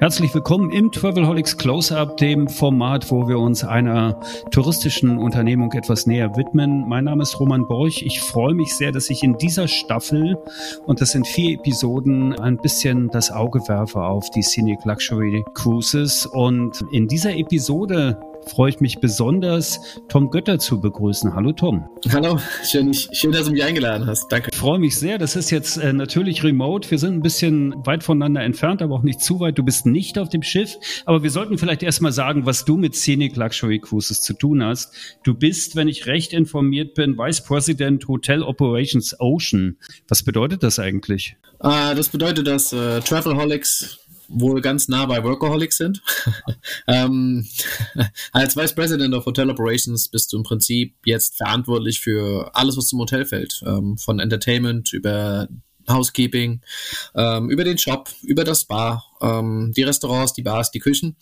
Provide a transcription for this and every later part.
Herzlich willkommen im Travelholics Close-Up, dem Format, wo wir uns einer touristischen Unternehmung etwas näher widmen. Mein Name ist Roman Borch. Ich freue mich sehr, dass ich in dieser Staffel, und das sind vier Episoden, ein bisschen das Auge werfe auf die Scenic Luxury Cruises. Und in dieser Episode freue ich mich besonders, Tom Götter zu begrüßen. Hallo Tom. Hallo, schön, schön dass du mich eingeladen hast. Danke. Ich freue mich sehr. Das ist jetzt äh, natürlich remote. Wir sind ein bisschen weit voneinander entfernt, aber auch nicht zu weit. Du bist nicht auf dem Schiff. Aber wir sollten vielleicht erstmal sagen, was du mit Scenic Luxury Cruises zu tun hast. Du bist, wenn ich recht informiert bin, Vice President Hotel Operations Ocean. Was bedeutet das eigentlich? Uh, das bedeutet, dass uh, Travelholics wohl ganz nah bei Workaholics sind. ähm, als Vice President of Hotel Operations bist du im Prinzip jetzt verantwortlich für alles, was zum Hotel fällt. Ähm, von Entertainment über Housekeeping, ähm, über den Shop, über das Bar, ähm, die Restaurants, die Bars, die Küchen.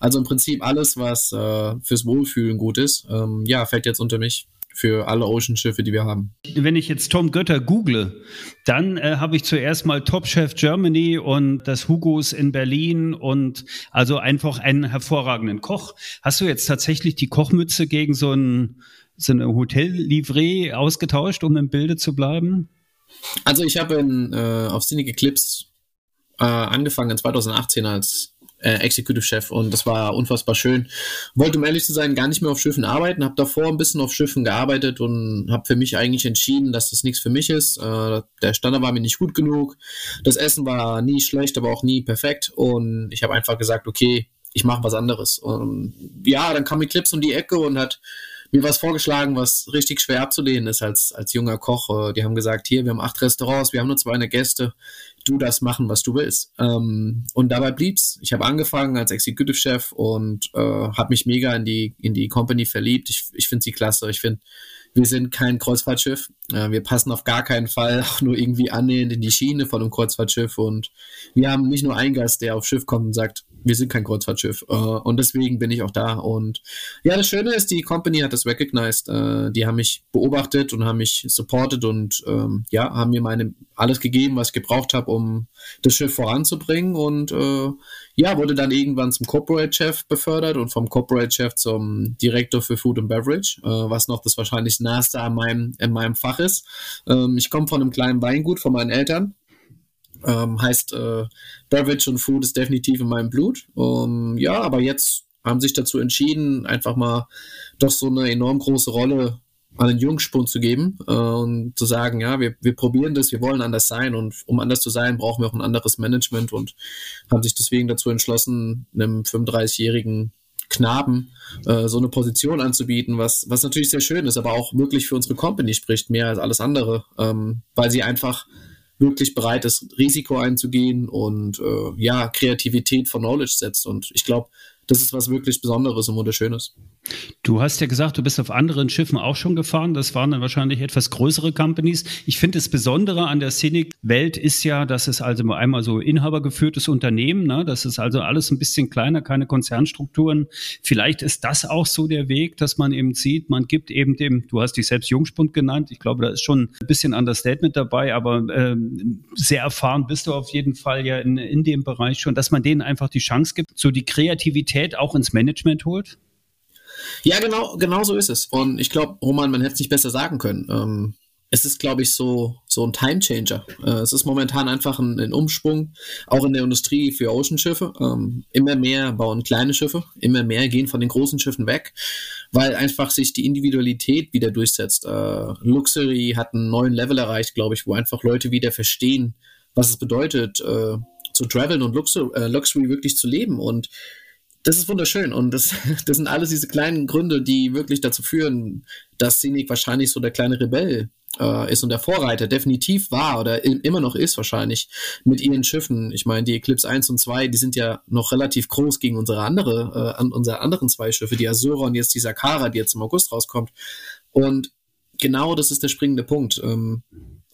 Also im Prinzip alles, was äh, fürs Wohlfühlen gut ist, ähm, ja, fällt jetzt unter mich für alle Ocean-Schiffe, die wir haben. Wenn ich jetzt Tom Götter google, dann äh, habe ich zuerst mal Top Chef Germany und das Hugos in Berlin und also einfach einen hervorragenden Koch. Hast du jetzt tatsächlich die Kochmütze gegen so ein so eine Hotel-Livree ausgetauscht, um im Bilde zu bleiben? Also ich habe äh, auf Cynic Eclipse äh, angefangen in 2018 als äh, Executive Chef und das war unfassbar schön. Wollte, um ehrlich zu sein, gar nicht mehr auf Schiffen arbeiten, habe davor ein bisschen auf Schiffen gearbeitet und habe für mich eigentlich entschieden, dass das nichts für mich ist. Äh, der Standard war mir nicht gut genug, das Essen war nie schlecht, aber auch nie perfekt und ich habe einfach gesagt, okay, ich mache was anderes. Und ja, dann kam Eclipse um die Ecke und hat mir was vorgeschlagen, was richtig schwer abzulehnen ist als, als junger Koch. Äh, die haben gesagt, hier, wir haben acht Restaurants, wir haben nur 200 Gäste, du das machen, was du willst. Ähm, und dabei blieb's. Ich habe angefangen als Executive Chef und äh, habe mich mega in die, in die Company verliebt. Ich, ich finde sie klasse. Ich finde, wir sind kein Kreuzfahrtschiff. Äh, wir passen auf gar keinen Fall auch nur irgendwie annähernd in die Schiene von einem Kreuzfahrtschiff. Und wir haben nicht nur einen Gast, der aufs Schiff kommt und sagt, wir sind kein Kreuzfahrtschiff. Äh, und deswegen bin ich auch da. Und ja, das Schöne ist, die Company hat das recognized. Äh, die haben mich beobachtet und haben mich supported und ähm, ja, haben mir meine alles gegeben, was ich gebraucht habe, um das Schiff voranzubringen. Und äh, ja, wurde dann irgendwann zum Corporate Chef befördert und vom Corporate Chef zum Direktor für Food and Beverage, äh, was noch das wahrscheinlich naheste an meinem, in meinem Fach ist. Ähm, ich komme von einem kleinen Weingut von meinen Eltern ähm, heißt, äh, Beverage und Food ist definitiv in meinem Blut. Um, ja, aber jetzt haben sich dazu entschieden, einfach mal doch so eine enorm große Rolle an den Jungspund zu geben äh, und zu sagen, ja, wir, wir probieren das, wir wollen anders sein und um anders zu sein, brauchen wir auch ein anderes Management und haben sich deswegen dazu entschlossen, einem 35-jährigen Knaben äh, so eine Position anzubieten, was, was natürlich sehr schön ist, aber auch wirklich für unsere Company spricht, mehr als alles andere, ähm, weil sie einfach wirklich bereit ist, Risiko einzugehen und äh, ja, Kreativität von Knowledge setzt. Und ich glaube, das ist was wirklich Besonderes und Wunderschönes. Du hast ja gesagt, du bist auf anderen Schiffen auch schon gefahren. Das waren dann wahrscheinlich etwas größere Companies. Ich finde, das Besondere an der Scenic-Welt ist ja, dass es also einmal so inhabergeführtes Unternehmen, ne? das ist also alles ein bisschen kleiner, keine Konzernstrukturen. Vielleicht ist das auch so der Weg, dass man eben sieht, man gibt eben dem, du hast dich selbst Jungspund genannt, ich glaube, da ist schon ein bisschen Understatement dabei, aber ähm, sehr erfahren bist du auf jeden Fall ja in, in dem Bereich schon, dass man denen einfach die Chance gibt, so die Kreativität auch ins Management holt? Ja, genau, genau so ist es. Und ich glaube, Roman, man hätte es nicht besser sagen können. Ähm, es ist, glaube ich, so, so ein Time-Changer. Äh, es ist momentan einfach ein, ein, Umschwung, auch in der Industrie für Ocean-Schiffe. Ähm, immer mehr bauen kleine Schiffe, immer mehr gehen von den großen Schiffen weg, weil einfach sich die Individualität wieder durchsetzt. Äh, Luxury hat einen neuen Level erreicht, glaube ich, wo einfach Leute wieder verstehen, was es bedeutet, äh, zu traveln und Luxury, äh, Luxury wirklich zu leben. Und das ist wunderschön und das, das sind alles diese kleinen Gründe, die wirklich dazu führen, dass Scenic wahrscheinlich so der kleine Rebell äh, ist und der Vorreiter definitiv war oder immer noch ist wahrscheinlich mit ihren Schiffen. Ich meine, die Eclipse 1 und 2, die sind ja noch relativ groß gegen unsere andere, äh, an unsere anderen zwei Schiffe, die Azura und jetzt die Sakara, die jetzt im August rauskommt. Und genau das ist der springende Punkt. Ähm,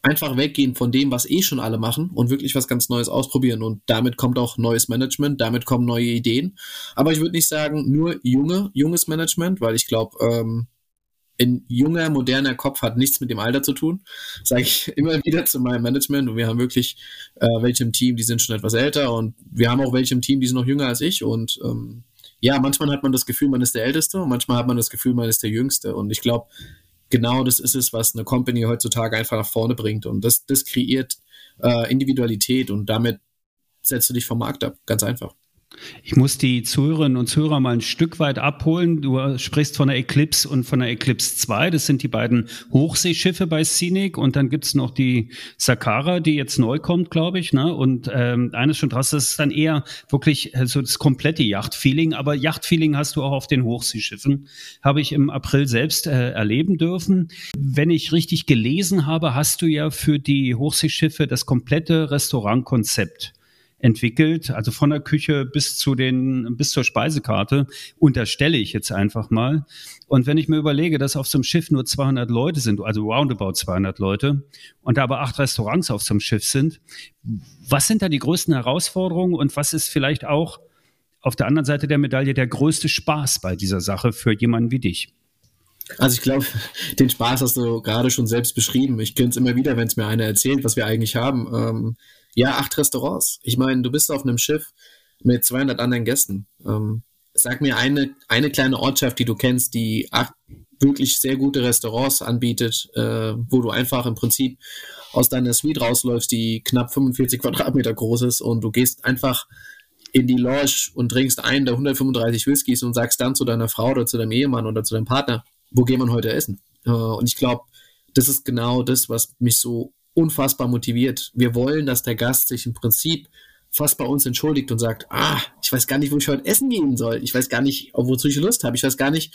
einfach weggehen von dem, was eh schon alle machen und wirklich was ganz Neues ausprobieren. Und damit kommt auch neues Management, damit kommen neue Ideen. Aber ich würde nicht sagen, nur junge, junges Management, weil ich glaube, ähm, ein junger, moderner Kopf hat nichts mit dem Alter zu tun, sage ich immer wieder zu meinem Management. Und wir haben wirklich äh, welche im Team, die sind schon etwas älter und wir haben auch welche im Team, die sind noch jünger als ich. Und ähm, ja, manchmal hat man das Gefühl, man ist der Älteste und manchmal hat man das Gefühl, man ist der Jüngste. Und ich glaube, genau das ist es, was eine Company heutzutage einfach nach vorne bringt. Und das, das kreiert äh, Individualität und damit setzt du dich vom Markt ab. Ganz einfach. Ich muss die Zuhörerinnen und Zuhörer mal ein Stück weit abholen. Du sprichst von der Eclipse und von der Eclipse 2. Das sind die beiden Hochseeschiffe bei Scenic. Und dann gibt's noch die Sakara, die jetzt neu kommt, glaube ich. Ne? Und ähm, eines schon draus, das ist dann eher wirklich so das komplette Yachtfeeling. Aber Yachtfeeling hast du auch auf den Hochseeschiffen. Habe ich im April selbst äh, erleben dürfen. Wenn ich richtig gelesen habe, hast du ja für die Hochseeschiffe das komplette Restaurantkonzept entwickelt, also von der Küche bis zu den, bis zur Speisekarte, unterstelle ich jetzt einfach mal. Und wenn ich mir überlege, dass auf so einem Schiff nur 200 Leute sind, also roundabout 200 Leute, und da aber acht Restaurants auf so einem Schiff sind, was sind da die größten Herausforderungen und was ist vielleicht auch auf der anderen Seite der Medaille der größte Spaß bei dieser Sache für jemanden wie dich? Also ich glaube, den Spaß hast du gerade schon selbst beschrieben. Ich kenne es immer wieder, wenn es mir einer erzählt, was wir eigentlich haben. Ähm, ja, acht Restaurants. Ich meine, du bist auf einem Schiff mit 200 anderen Gästen. Ähm, sag mir eine, eine kleine Ortschaft, die du kennst, die acht wirklich sehr gute Restaurants anbietet, äh, wo du einfach im Prinzip aus deiner Suite rausläufst, die knapp 45 Quadratmeter groß ist und du gehst einfach in die Lounge und trinkst einen der 135 Whiskys und sagst dann zu deiner Frau oder zu deinem Ehemann oder zu deinem Partner, wo gehen wir heute essen? Äh, und ich glaube, das ist genau das, was mich so unfassbar motiviert. Wir wollen, dass der Gast sich im Prinzip fast bei uns entschuldigt und sagt, ah, ich weiß gar nicht, wo ich heute essen gehen soll. Ich weiß gar nicht, wozu ich Lust habe. Ich weiß gar nicht,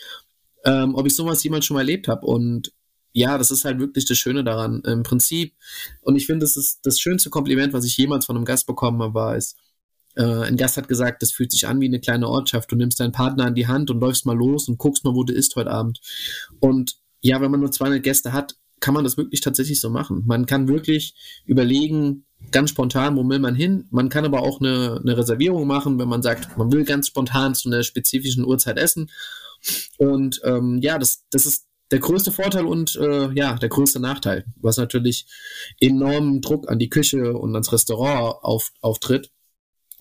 ähm, ob ich sowas jemand schon mal erlebt habe. Und ja, das ist halt wirklich das Schöne daran. Im Prinzip, und ich finde, das ist das schönste Kompliment, was ich jemals von einem Gast bekommen habe, war es, äh, ein Gast hat gesagt, das fühlt sich an wie eine kleine Ortschaft. Du nimmst deinen Partner an die Hand und läufst mal los und guckst mal, wo du isst heute Abend. Und ja, wenn man nur 200 Gäste hat, kann man das wirklich tatsächlich so machen. Man kann wirklich überlegen, ganz spontan, wo will man hin. Man kann aber auch eine, eine Reservierung machen, wenn man sagt, man will ganz spontan zu einer spezifischen Uhrzeit essen. Und ähm, ja, das, das ist der größte Vorteil und äh, ja, der größte Nachteil, was natürlich enormen Druck an die Küche und ans Restaurant auf, auftritt.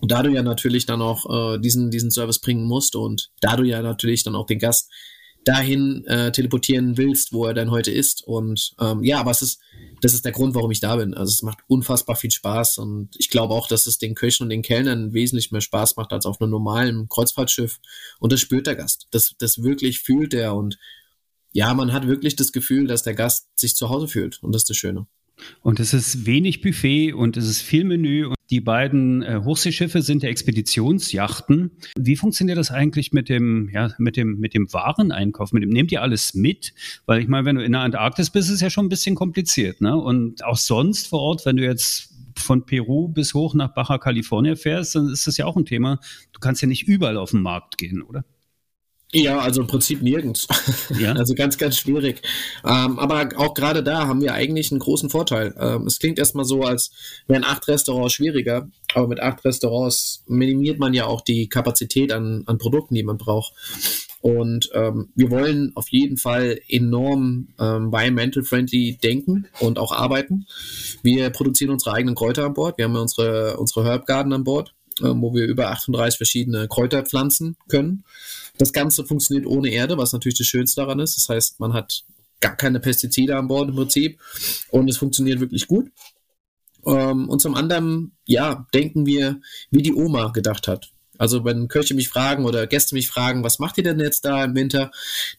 Da du ja natürlich dann auch äh, diesen, diesen Service bringen musst und da du ja natürlich dann auch den Gast dahin äh, teleportieren willst, wo er dann heute ist. Und ähm, ja, aber es ist, das ist der Grund, warum ich da bin. Also es macht unfassbar viel Spaß und ich glaube auch, dass es den Köchen und den Kellnern wesentlich mehr Spaß macht als auf einem normalen Kreuzfahrtschiff. Und das spürt der Gast. Das, das wirklich fühlt er und ja, man hat wirklich das Gefühl, dass der Gast sich zu Hause fühlt und das ist das Schöne. Und es ist wenig Buffet und es ist viel Menü. Und die beiden äh, Hochseeschiffe sind ja Expeditionsjachten. Wie funktioniert das eigentlich mit dem, ja, mit dem, mit dem Wareneinkauf? Mit dem, nehmt ihr alles mit? Weil ich meine, wenn du in der Antarktis bist, ist es ja schon ein bisschen kompliziert, ne? Und auch sonst vor Ort, wenn du jetzt von Peru bis hoch nach Baja California fährst, dann ist das ja auch ein Thema. Du kannst ja nicht überall auf den Markt gehen, oder? Ja, also im Prinzip nirgends. Ja. Also ganz, ganz schwierig. Ähm, aber auch gerade da haben wir eigentlich einen großen Vorteil. Ähm, es klingt erstmal so, als wären acht Restaurants schwieriger, aber mit acht Restaurants minimiert man ja auch die Kapazität an, an Produkten, die man braucht. Und ähm, wir wollen auf jeden Fall enorm ähm, environmental friendly denken und auch arbeiten. Wir produzieren unsere eigenen Kräuter an Bord. Wir haben unsere, unsere Herb Garden an Bord, wo wir über 38 verschiedene Kräuter pflanzen können. Das Ganze funktioniert ohne Erde, was natürlich das Schönste daran ist. Das heißt, man hat gar keine Pestizide an Bord im Prinzip und es funktioniert wirklich gut. Ähm, und zum anderen, ja, denken wir, wie die Oma gedacht hat. Also wenn Köche mich fragen oder Gäste mich fragen, was macht ihr denn jetzt da im Winter?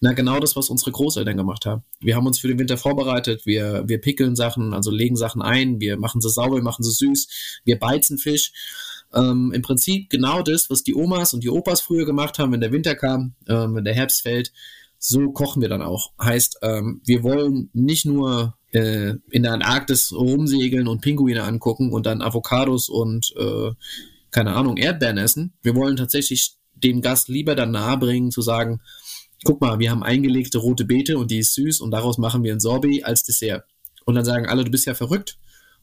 Na, genau das, was unsere Großeltern gemacht haben. Wir haben uns für den Winter vorbereitet, wir, wir pickeln Sachen, also legen Sachen ein, wir machen sie sauber, wir machen sie süß, wir beizen Fisch ähm, Im Prinzip genau das, was die Omas und die Opas früher gemacht haben, wenn der Winter kam, ähm, wenn der Herbst fällt. So kochen wir dann auch. Heißt, ähm, wir wollen nicht nur äh, in der Antarktis rumsegeln und Pinguine angucken und dann Avocados und äh, keine Ahnung, Erdbeeren essen. Wir wollen tatsächlich dem Gast lieber dann nahebringen, zu sagen, guck mal, wir haben eingelegte rote Beete und die ist süß und daraus machen wir ein Sorbet als Dessert. Und dann sagen alle, du bist ja verrückt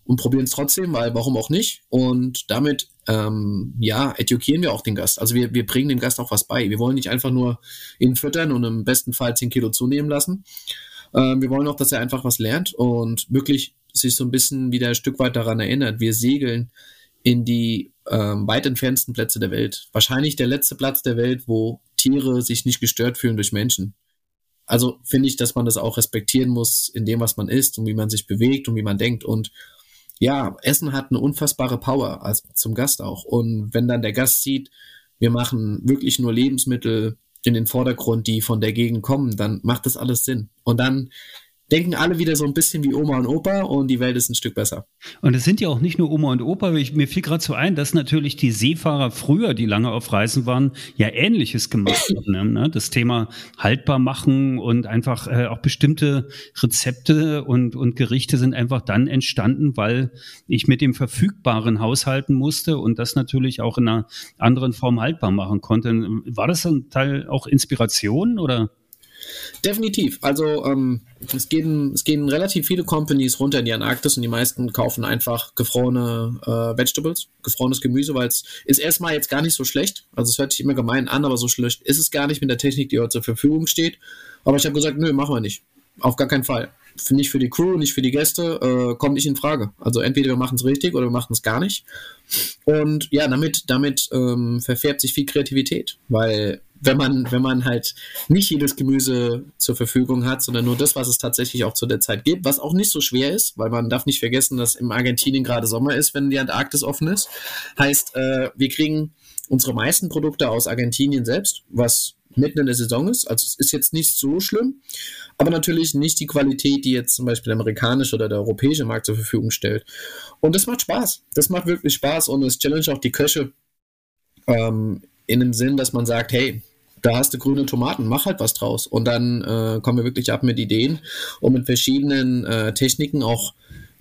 und probieren es trotzdem, weil warum auch nicht? Und damit, ähm, ja, edukieren wir auch den Gast. Also wir, wir bringen dem Gast auch was bei. Wir wollen nicht einfach nur ihn füttern und im besten Fall 10 Kilo zunehmen lassen. Ähm, wir wollen auch, dass er einfach was lernt und wirklich sich so ein bisschen wieder ein Stück weit daran erinnert. Wir segeln in die ähm, weit entferntesten Plätze der Welt. Wahrscheinlich der letzte Platz der Welt, wo Tiere sich nicht gestört fühlen durch Menschen. Also finde ich, dass man das auch respektieren muss in dem, was man isst und wie man sich bewegt und wie man denkt. Und ja, Essen hat eine unfassbare Power als zum Gast auch. Und wenn dann der Gast sieht, wir machen wirklich nur Lebensmittel in den Vordergrund, die von der Gegend kommen, dann macht das alles Sinn. Und dann denken alle wieder so ein bisschen wie Oma und Opa und die Welt ist ein Stück besser. Und es sind ja auch nicht nur Oma und Opa, ich, mir fiel gerade so ein, dass natürlich die Seefahrer früher, die lange auf Reisen waren, ja ähnliches gemacht haben. Ne? Das Thema haltbar machen und einfach äh, auch bestimmte Rezepte und, und Gerichte sind einfach dann entstanden, weil ich mit dem Verfügbaren haushalten musste und das natürlich auch in einer anderen Form haltbar machen konnte. War das ein Teil auch Inspiration oder? Definitiv. Also ähm, es, gehen, es gehen relativ viele Companies runter in die Antarktis und die meisten kaufen einfach gefrorene äh, Vegetables, gefrorenes Gemüse, weil es ist erstmal jetzt gar nicht so schlecht. Also es hört sich immer gemein an, aber so schlecht ist es gar nicht mit der Technik, die heute zur Verfügung steht. Aber ich habe gesagt, nö, machen wir nicht. Auf gar keinen Fall. Nicht für die Crew, nicht für die Gäste, äh, kommt nicht in Frage. Also entweder wir machen es richtig oder wir machen es gar nicht. Und ja, damit, damit ähm, verfärbt sich viel Kreativität, weil wenn man, wenn man halt nicht jedes Gemüse zur Verfügung hat, sondern nur das, was es tatsächlich auch zu der Zeit gibt, was auch nicht so schwer ist, weil man darf nicht vergessen, dass im Argentinien gerade Sommer ist, wenn die Antarktis offen ist. Heißt, äh, wir kriegen unsere meisten Produkte aus Argentinien selbst, was mitten in der Saison ist. Also es ist jetzt nicht so schlimm, aber natürlich nicht die Qualität, die jetzt zum Beispiel der amerikanische oder der europäische Markt zur Verfügung stellt. Und das macht Spaß. Das macht wirklich Spaß und es challenge auch die Köche ähm, in dem Sinn, dass man sagt, hey, da hast du grüne Tomaten, mach halt was draus. Und dann äh, kommen wir wirklich ab mit Ideen und mit verschiedenen äh, Techniken auch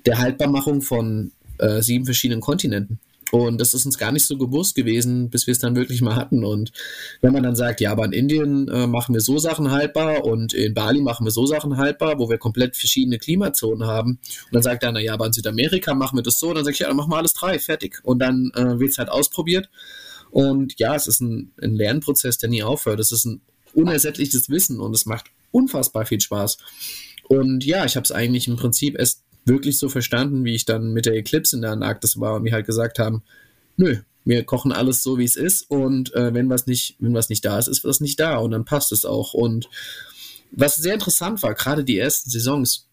der Haltbarmachung von äh, sieben verschiedenen Kontinenten. Und das ist uns gar nicht so gewusst gewesen, bis wir es dann wirklich mal hatten. Und wenn man dann sagt, ja, aber in Indien äh, machen wir so Sachen haltbar und in Bali machen wir so Sachen haltbar, wo wir komplett verschiedene Klimazonen haben. Und dann sagt einer, ja, aber in Südamerika machen wir das so. Und dann sage ich, ja, dann machen wir alles drei, fertig. Und dann äh, wird es halt ausprobiert. Und ja, es ist ein, ein Lernprozess, der nie aufhört. Es ist ein unersättliches Wissen und es macht unfassbar viel Spaß. Und ja, ich habe es eigentlich im Prinzip erst wirklich so verstanden, wie ich dann mit der Eclipse in der Antarktis war und wir halt gesagt haben, nö, wir kochen alles so, wie es ist und äh, wenn was nicht, wenn was nicht da ist, ist was nicht da und dann passt es auch. Und was sehr interessant war, gerade die ersten Saisons,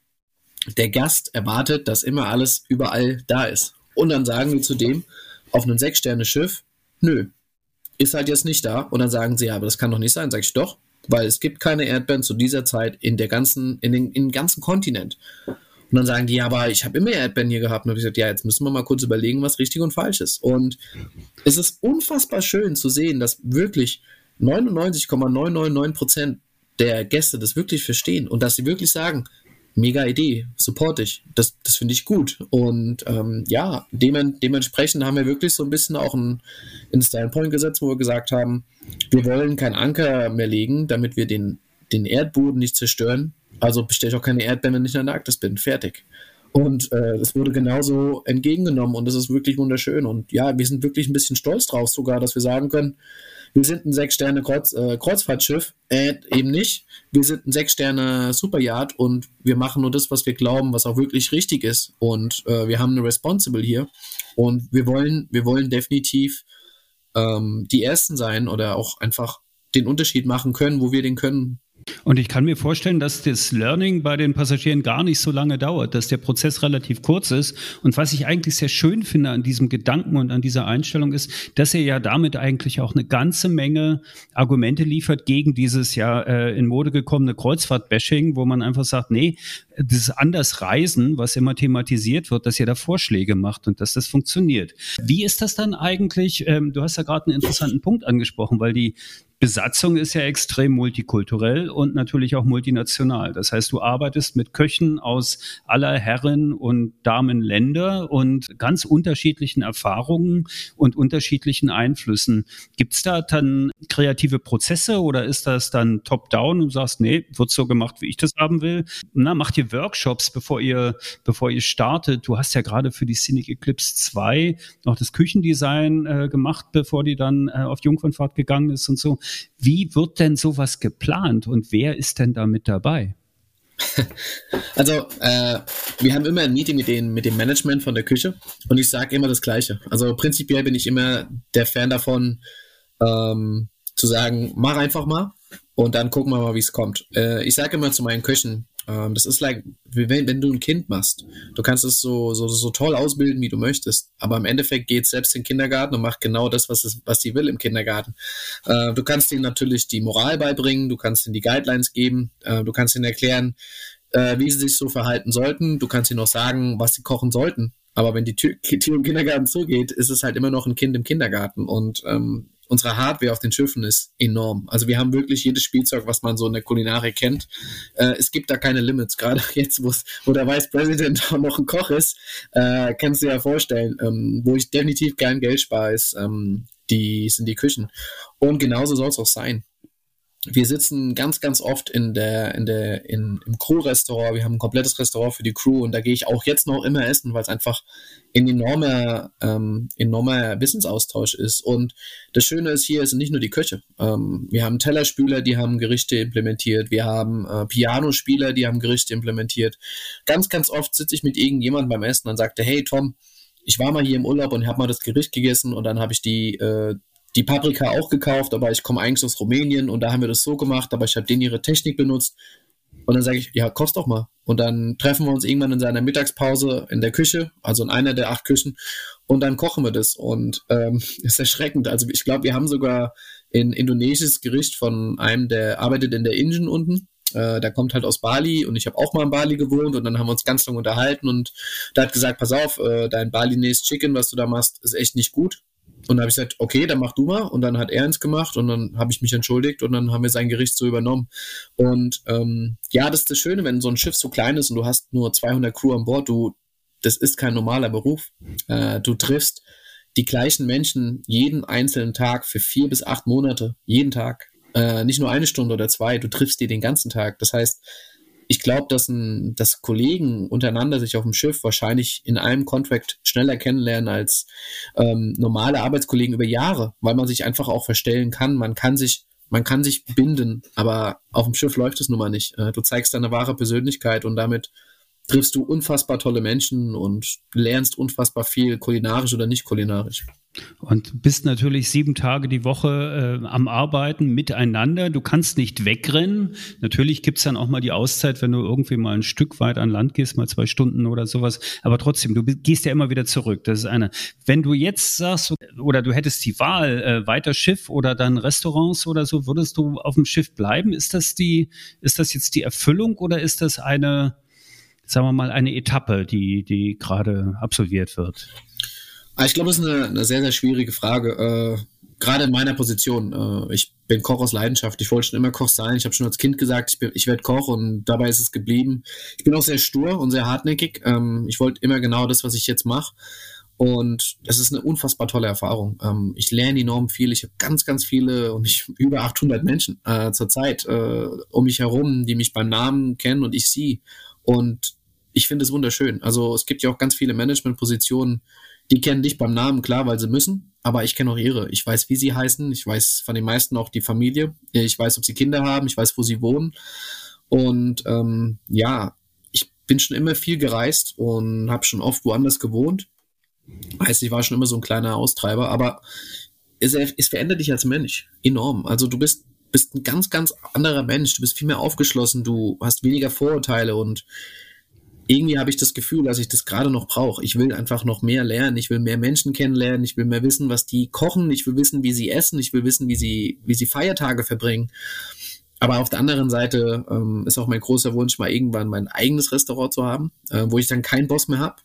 der Gast erwartet, dass immer alles überall da ist. Und dann sagen wir zu dem, auf einem Sechs-Sterne-Schiff, nö, ist halt jetzt nicht da. Und dann sagen sie, ja, aber das kann doch nicht sein. Sag ich doch, weil es gibt keine Erdbeeren zu dieser Zeit in der ganzen, in den, in ganzen Kontinent. Und dann sagen die, ja, aber ich habe immer Erdbeeren hier gehabt. Und ich gesagt, ja, jetzt müssen wir mal kurz überlegen, was richtig und falsch ist. Und es ist unfassbar schön zu sehen, dass wirklich 99,999 Prozent der Gäste das wirklich verstehen und dass sie wirklich sagen, mega Idee, support ich. Das, das finde ich gut. Und ähm, ja, dem, dementsprechend haben wir wirklich so ein bisschen auch ein, ein Standpoint gesetzt, wo wir gesagt haben, wir wollen keinen Anker mehr legen, damit wir den, den Erdboden nicht zerstören. Also bestelle ich auch keine Erdbeeren, wenn ich in der Antarktis bin. Fertig. Und äh, es wurde genauso entgegengenommen und das ist wirklich wunderschön. Und ja, wir sind wirklich ein bisschen stolz drauf sogar, dass wir sagen können, wir sind ein Sechs-Sterne-Kreuz, äh, äh, eben nicht. Wir sind ein Sechs-Sterne-Superyacht und wir machen nur das, was wir glauben, was auch wirklich richtig ist. Und äh, wir haben eine Responsible hier und wir wollen, wir wollen definitiv ähm, die Ersten sein oder auch einfach den Unterschied machen können, wo wir den können. Und ich kann mir vorstellen, dass das Learning bei den Passagieren gar nicht so lange dauert, dass der Prozess relativ kurz ist. Und was ich eigentlich sehr schön finde an diesem Gedanken und an dieser Einstellung ist, dass er ja damit eigentlich auch eine ganze Menge Argumente liefert gegen dieses ja äh, in Mode gekommene Kreuzfahrt-Bashing, wo man einfach sagt, nee, das anders Reisen, was immer thematisiert wird, dass ihr da Vorschläge macht und dass das funktioniert. Wie ist das dann eigentlich? Ähm, du hast ja gerade einen interessanten Punkt angesprochen, weil die Besatzung ist ja extrem multikulturell und natürlich auch multinational. Das heißt, du arbeitest mit Köchen aus aller Herren und Damenländer und ganz unterschiedlichen Erfahrungen und unterschiedlichen Einflüssen. Gibt es da dann kreative Prozesse oder ist das dann top-down und sagst, nee, wird so gemacht, wie ich das haben will? Na, macht ihr Workshops, bevor ihr, bevor ihr startet? Du hast ja gerade für die Scenic Eclipse 2 noch das Küchendesign äh, gemacht, bevor die dann äh, auf Jungfernfahrt gegangen ist und so. Wie wird denn sowas geplant und wer ist denn da mit dabei? Also, äh, wir haben immer ein Meeting mit, den, mit dem Management von der Küche und ich sage immer das Gleiche. Also, prinzipiell bin ich immer der Fan davon, ähm, zu sagen, mach einfach mal und dann gucken wir mal, wie es kommt. Äh, ich sage immer zu meinen Köchen, ähm, das ist like, wenn, wenn du ein Kind machst. Du kannst es so, so, so toll ausbilden, wie du möchtest. Aber im Endeffekt geht selbst in den Kindergarten und macht genau das, was, es, was sie will im Kindergarten. Äh, du kannst ihnen natürlich die Moral beibringen, du kannst ihnen die Guidelines geben, äh, du kannst ihnen erklären, äh, wie sie sich so verhalten sollten. Du kannst ihnen auch sagen, was sie kochen sollten. Aber wenn die Tür, Tür im Kindergarten zugeht, ist es halt immer noch ein Kind im Kindergarten. Und ähm, unsere Hardware auf den Schiffen ist enorm. Also wir haben wirklich jedes Spielzeug, was man so in der Kulinarik kennt. Äh, es gibt da keine Limits. Gerade jetzt, wo der Vice President auch noch ein Koch ist, äh, kannst du dir ja vorstellen, ähm, wo ich definitiv gern Geld spare, ist, ähm, die sind die Küchen. Und genauso soll es auch sein wir sitzen ganz, ganz oft in der, in der, in, im Crew-Restaurant. Wir haben ein komplettes Restaurant für die Crew und da gehe ich auch jetzt noch immer essen, weil es einfach ein enormer, ähm, enormer Wissensaustausch ist. Und das Schöne ist hier, es sind nicht nur die Köche. Ähm, wir haben Tellerspüler, die haben Gerichte implementiert. Wir haben äh, Pianospieler, die haben Gerichte implementiert. Ganz, ganz oft sitze ich mit irgendjemandem beim Essen und sagte, hey Tom, ich war mal hier im Urlaub und habe mal das Gericht gegessen und dann habe ich die, äh, die Paprika auch gekauft, aber ich komme eigentlich aus Rumänien und da haben wir das so gemacht, aber ich habe denen ihre Technik benutzt. Und dann sage ich, ja, kost doch mal. Und dann treffen wir uns irgendwann in seiner Mittagspause in der Küche, also in einer der acht Küchen, und dann kochen wir das. Und ähm, ist erschreckend. Also ich glaube, wir haben sogar ein indonesisches Gericht von einem, der arbeitet in der Indien unten. Äh, der kommt halt aus Bali und ich habe auch mal in Bali gewohnt und dann haben wir uns ganz lange unterhalten und der hat gesagt, pass auf, äh, dein Balinese Chicken, was du da machst, ist echt nicht gut. Und dann habe ich gesagt, okay, dann mach du mal. Und dann hat er eins gemacht und dann habe ich mich entschuldigt und dann haben wir sein Gericht so übernommen. Und ähm, ja, das ist das Schöne, wenn so ein Schiff so klein ist und du hast nur 200 Crew an Bord, du, das ist kein normaler Beruf. Äh, du triffst die gleichen Menschen jeden einzelnen Tag für vier bis acht Monate, jeden Tag. Äh, nicht nur eine Stunde oder zwei, du triffst die den ganzen Tag. Das heißt, ich glaube, dass, dass Kollegen untereinander sich auf dem Schiff wahrscheinlich in einem Contract schneller kennenlernen als ähm, normale Arbeitskollegen über Jahre, weil man sich einfach auch verstellen kann. Man kann sich man kann sich binden, aber auf dem Schiff läuft es nun mal nicht. Äh, du zeigst deine wahre Persönlichkeit und damit triffst du unfassbar tolle Menschen und lernst unfassbar viel kulinarisch oder nicht kulinarisch. Und bist natürlich sieben Tage die Woche äh, am Arbeiten miteinander. Du kannst nicht wegrennen. Natürlich gibt's dann auch mal die Auszeit, wenn du irgendwie mal ein Stück weit an Land gehst, mal zwei Stunden oder sowas. Aber trotzdem, du gehst ja immer wieder zurück. Das ist eine. Wenn du jetzt sagst, oder du hättest die Wahl, äh, weiter Schiff oder dann Restaurants oder so, würdest du auf dem Schiff bleiben? Ist das die, ist das jetzt die Erfüllung oder ist das eine, sagen wir mal, eine Etappe, die, die gerade absolviert wird? Ah, ich glaube, das ist eine, eine, sehr, sehr schwierige Frage. Äh, Gerade in meiner Position. Äh, ich bin Koch aus Leidenschaft. Ich wollte schon immer Koch sein. Ich habe schon als Kind gesagt, ich, ich werde Koch und dabei ist es geblieben. Ich bin auch sehr stur und sehr hartnäckig. Ähm, ich wollte immer genau das, was ich jetzt mache. Und das ist eine unfassbar tolle Erfahrung. Ähm, ich lerne enorm viel. Ich habe ganz, ganz viele und ich über 800 Menschen äh, zurzeit äh, um mich herum, die mich beim Namen kennen und ich sie. Und ich finde es wunderschön. Also es gibt ja auch ganz viele Managementpositionen, die kennen dich beim Namen, klar, weil sie müssen, aber ich kenne auch ihre. Ich weiß, wie sie heißen, ich weiß von den meisten auch die Familie, ich weiß, ob sie Kinder haben, ich weiß, wo sie wohnen. Und ähm, ja, ich bin schon immer viel gereist und habe schon oft woanders gewohnt. Heißt, ich war schon immer so ein kleiner Austreiber, aber es, es verändert dich als Mensch enorm. Also du bist bist ein ganz, ganz anderer Mensch. Du bist viel mehr aufgeschlossen, du hast weniger Vorurteile und irgendwie habe ich das Gefühl, dass ich das gerade noch brauche. Ich will einfach noch mehr lernen. Ich will mehr Menschen kennenlernen. Ich will mehr wissen, was die kochen. Ich will wissen, wie sie essen. Ich will wissen, wie sie, wie sie Feiertage verbringen. Aber auf der anderen Seite ähm, ist auch mein großer Wunsch, mal irgendwann mein eigenes Restaurant zu haben, äh, wo ich dann keinen Boss mehr habe.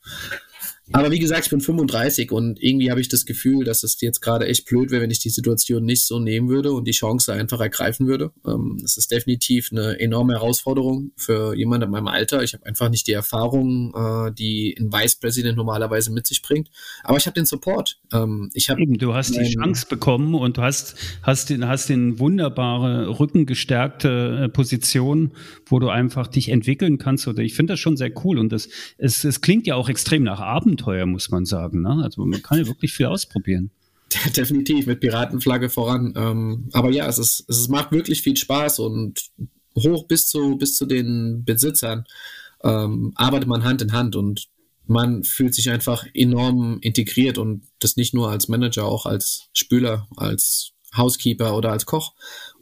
Aber wie gesagt, ich bin 35 und irgendwie habe ich das Gefühl, dass es jetzt gerade echt blöd wäre, wenn ich die Situation nicht so nehmen würde und die Chance einfach ergreifen würde. Ähm, das ist definitiv eine enorme Herausforderung für jemanden in meinem Alter. Ich habe einfach nicht die Erfahrung, äh, die ein Vice President normalerweise mit sich bringt. Aber ich habe den Support. Ähm, ich hab Eben, du hast die Chance bekommen und du hast, hast den, hast den wunderbare, rückengestärkte äh, Position, wo du einfach dich entwickeln kannst. Oder ich finde das schon sehr cool und das, es, es klingt ja auch extrem nach Abend Abenteuer, muss man sagen. Ne? Also man kann ja wirklich viel ausprobieren. Definitiv, mit Piratenflagge voran. Ähm, aber ja, es, ist, es macht wirklich viel Spaß und hoch bis zu, bis zu den Besitzern ähm, arbeitet man Hand in Hand und man fühlt sich einfach enorm integriert und das nicht nur als Manager, auch als Spüler, als Housekeeper oder als Koch.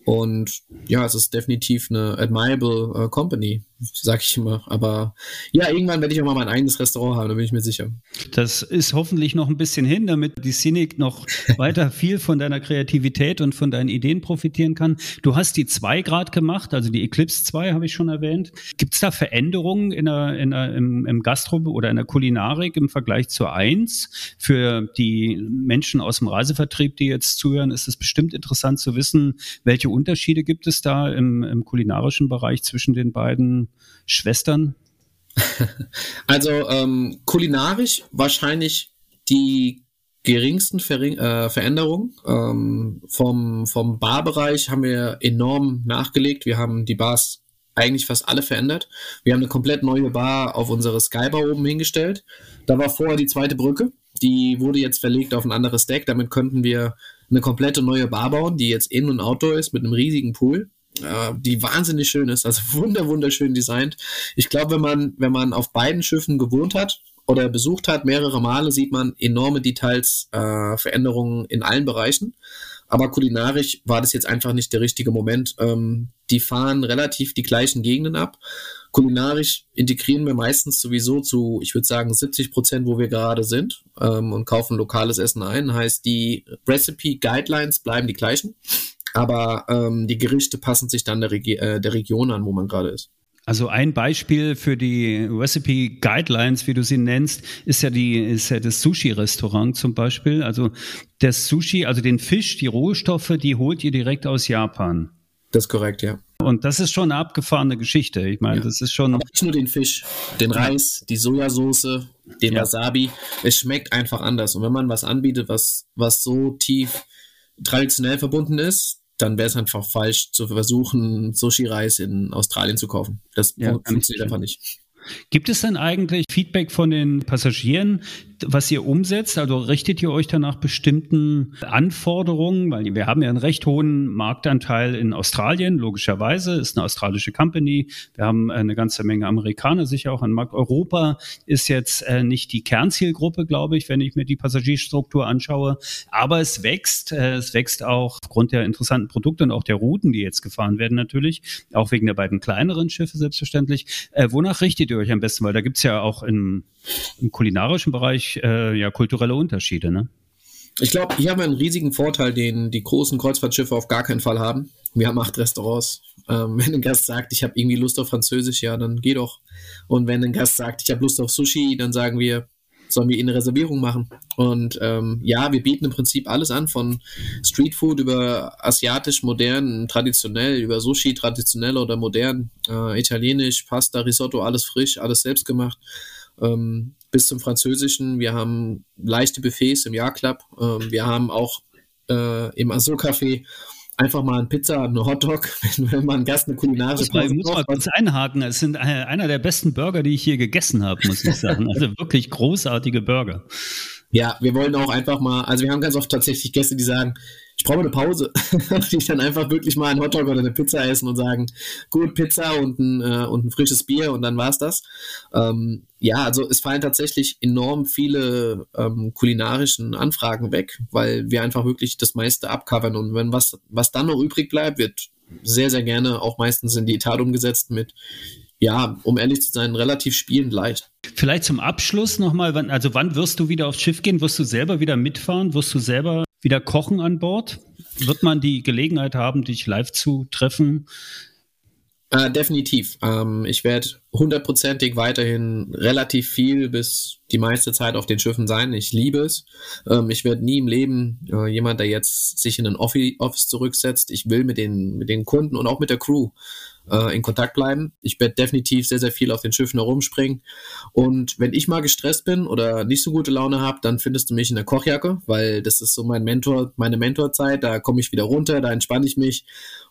Und ja, es ist definitiv eine admirable uh, Company, sag ich immer. Aber ja, irgendwann werde ich auch mal mein eigenes Restaurant haben, da bin ich mir sicher. Das ist hoffentlich noch ein bisschen hin, damit die Cynic noch weiter viel von deiner Kreativität und von deinen Ideen profitieren kann. Du hast die 2 Grad gemacht, also die Eclipse 2 habe ich schon erwähnt. Gibt es da Veränderungen in der, in der, im, im Gastro oder in der Kulinarik im Vergleich zur 1? Für die Menschen aus dem Reisevertrieb, die jetzt zuhören, ist es bestimmt interessant zu wissen, welche Unterschiede gibt es da im, im kulinarischen Bereich zwischen den beiden Schwestern? Also ähm, kulinarisch wahrscheinlich die geringsten Ver äh, Veränderungen. Ähm, vom, vom Barbereich haben wir enorm nachgelegt. Wir haben die Bars eigentlich fast alle verändert. Wir haben eine komplett neue Bar auf unsere Skybar oben hingestellt. Da war vorher die zweite Brücke. Die wurde jetzt verlegt auf ein anderes Deck. Damit könnten wir eine komplette neue Bar bauen, die jetzt in- und outdoor ist mit einem riesigen Pool die wahnsinnig schön ist, also wunder wunderschön designt. Ich glaube, wenn man wenn man auf beiden Schiffen gewohnt hat oder besucht hat mehrere Male, sieht man enorme Details, äh, Veränderungen in allen Bereichen. Aber kulinarisch war das jetzt einfach nicht der richtige Moment. Ähm, die fahren relativ die gleichen Gegenden ab. Kulinarisch integrieren wir meistens sowieso zu, ich würde sagen, 70 Prozent, wo wir gerade sind ähm, und kaufen lokales Essen ein. Heißt, die Recipe Guidelines bleiben die gleichen aber ähm, die Gerichte passen sich dann der, Regi äh, der Region an, wo man gerade ist. Also ein Beispiel für die Recipe Guidelines, wie du sie nennst, ist ja die ist ja das Sushi-Restaurant zum Beispiel. Also das Sushi, also den Fisch, die Rohstoffe, die holt ihr direkt aus Japan. Das ist korrekt, ja. Und das ist schon eine abgefahrene Geschichte. Ich meine, ja. das ist schon. Aber nicht nur den Fisch, den Reis, die Sojasauce, den ja. Wasabi. Es schmeckt einfach anders. Und wenn man was anbietet, was, was so tief traditionell verbunden ist, dann wäre es einfach falsch zu versuchen, Sushi-Reis in Australien zu kaufen. Das ja, funktioniert einfach nicht. Gibt es denn eigentlich Feedback von den Passagieren, was ihr umsetzt? Also richtet ihr euch danach bestimmten Anforderungen? Weil wir haben ja einen recht hohen Marktanteil in Australien, logischerweise, ist eine australische Company. Wir haben eine ganze Menge Amerikaner sicher auch im Markt. Europa ist jetzt äh, nicht die Kernzielgruppe, glaube ich, wenn ich mir die Passagierstruktur anschaue. Aber es wächst. Äh, es wächst auch aufgrund der interessanten Produkte und auch der Routen, die jetzt gefahren werden natürlich. Auch wegen der beiden kleineren Schiffe selbstverständlich. Äh, wonach richtet ihr euch am besten? Weil da gibt es ja auch im, im kulinarischen Bereich äh, ja kulturelle Unterschiede, ne? Ich glaube, hier haben wir einen riesigen Vorteil, den die großen Kreuzfahrtschiffe auf gar keinen Fall haben. Wir haben acht Restaurants. Ähm, wenn ein Gast sagt, ich habe irgendwie Lust auf Französisch, ja, dann geh doch. Und wenn ein Gast sagt, ich habe Lust auf Sushi, dann sagen wir, sollen wir eine Reservierung machen. Und ähm, ja, wir bieten im Prinzip alles an, von Streetfood über asiatisch, modern, traditionell, über Sushi, traditionell oder modern, äh, italienisch, Pasta, Risotto, alles frisch, alles selbst gemacht. Ähm, bis zum Französischen. Wir haben leichte Buffets im Jahrclub. Ähm, wir haben auch äh, im Azur-Café einfach mal eine Pizza, eine Hotdog, wenn, wenn man Gast eine kulinarische Ich muss mal kurz einhaken. Es sind einer der besten Burger, die ich hier gegessen habe, muss ich sagen. Also wirklich großartige Burger. Ja, wir wollen auch einfach mal, also wir haben ganz oft tatsächlich Gäste, die sagen, ich brauche eine Pause. die dann einfach wirklich mal einen Hotdog oder eine Pizza essen und sagen, gut, Pizza und ein, äh, und ein frisches Bier und dann war's das. Ähm, ja, also es fallen tatsächlich enorm viele ähm, kulinarischen Anfragen weg, weil wir einfach wirklich das meiste abcovern und wenn was, was dann noch übrig bleibt, wird sehr, sehr gerne auch meistens in die Tat umgesetzt mit ja, um ehrlich zu sein, relativ spielend leicht. Vielleicht zum Abschluss nochmal, also wann wirst du wieder aufs Schiff gehen? Wirst du selber wieder mitfahren? Wirst du selber wieder kochen an Bord? Wird man die Gelegenheit haben, dich live zu treffen? Äh, definitiv. Ähm, ich werde hundertprozentig weiterhin relativ viel bis die meiste Zeit auf den Schiffen sein. Ich liebe es. Ähm, ich werde nie im Leben äh, jemand, der jetzt sich in ein Office zurücksetzt. Ich will mit den, mit den Kunden und auch mit der Crew äh, in Kontakt bleiben. Ich werde definitiv sehr, sehr viel auf den Schiffen herumspringen. Und wenn ich mal gestresst bin oder nicht so gute Laune habe, dann findest du mich in der Kochjacke, weil das ist so mein Mentor, meine Mentorzeit. Da komme ich wieder runter, da entspanne ich mich.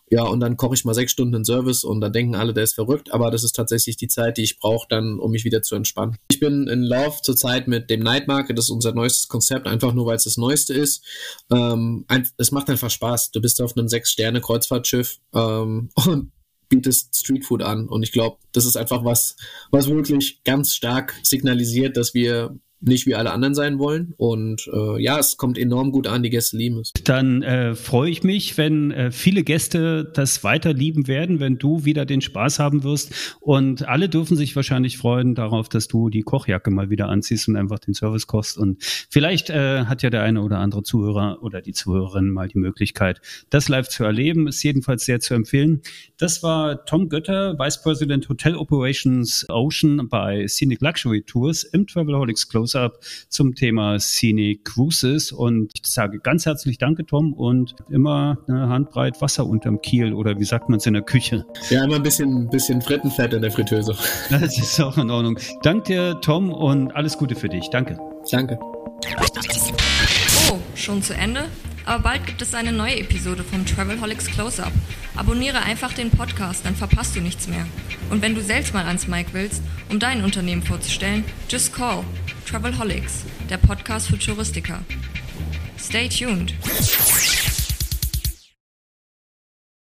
Ja, und dann koche ich mal sechs Stunden in Service und dann denken alle, der ist verrückt, aber das ist tatsächlich die Zeit, die ich brauche, dann, um mich wieder zu entspannen. Ich bin in Love zurzeit mit dem Night Market, das ist unser neuestes Konzept, einfach nur weil es das Neueste ist. Ähm, es macht einfach Spaß. Du bist auf einem Sechs-Sterne-Kreuzfahrtschiff ähm, und bietest Streetfood an. Und ich glaube, das ist einfach was, was wirklich ganz stark signalisiert, dass wir nicht wie alle anderen sein wollen. Und äh, ja, es kommt enorm gut an, die Gäste lieben es. Dann äh, freue ich mich, wenn äh, viele Gäste das weiter lieben werden, wenn du wieder den Spaß haben wirst. Und alle dürfen sich wahrscheinlich freuen darauf, dass du die Kochjacke mal wieder anziehst und einfach den Service kost. Und vielleicht äh, hat ja der eine oder andere Zuhörer oder die Zuhörerin mal die Möglichkeit, das live zu erleben. Ist jedenfalls sehr zu empfehlen. Das war Tom Götter, Vice President Hotel Operations Ocean bei Scenic Luxury Tours im Travelholics Close Close-Up zum Thema Scenic Cruises. Und ich sage ganz herzlich Danke, Tom, und immer eine Handbreit Wasser unterm Kiel oder wie sagt man es in der Küche? Ja, immer ein bisschen, bisschen Frittenfett in der Fritteuse. Das ist auch in Ordnung. Danke dir, Tom, und alles Gute für dich. Danke. Danke. Oh, schon zu Ende? Aber bald gibt es eine neue Episode vom Travelholics Close-Up. Abonniere einfach den Podcast, dann verpasst du nichts mehr. Und wenn du selbst mal ans Mic willst, um dein Unternehmen vorzustellen, just call Travelholics, der Podcast für Touristiker. Stay tuned.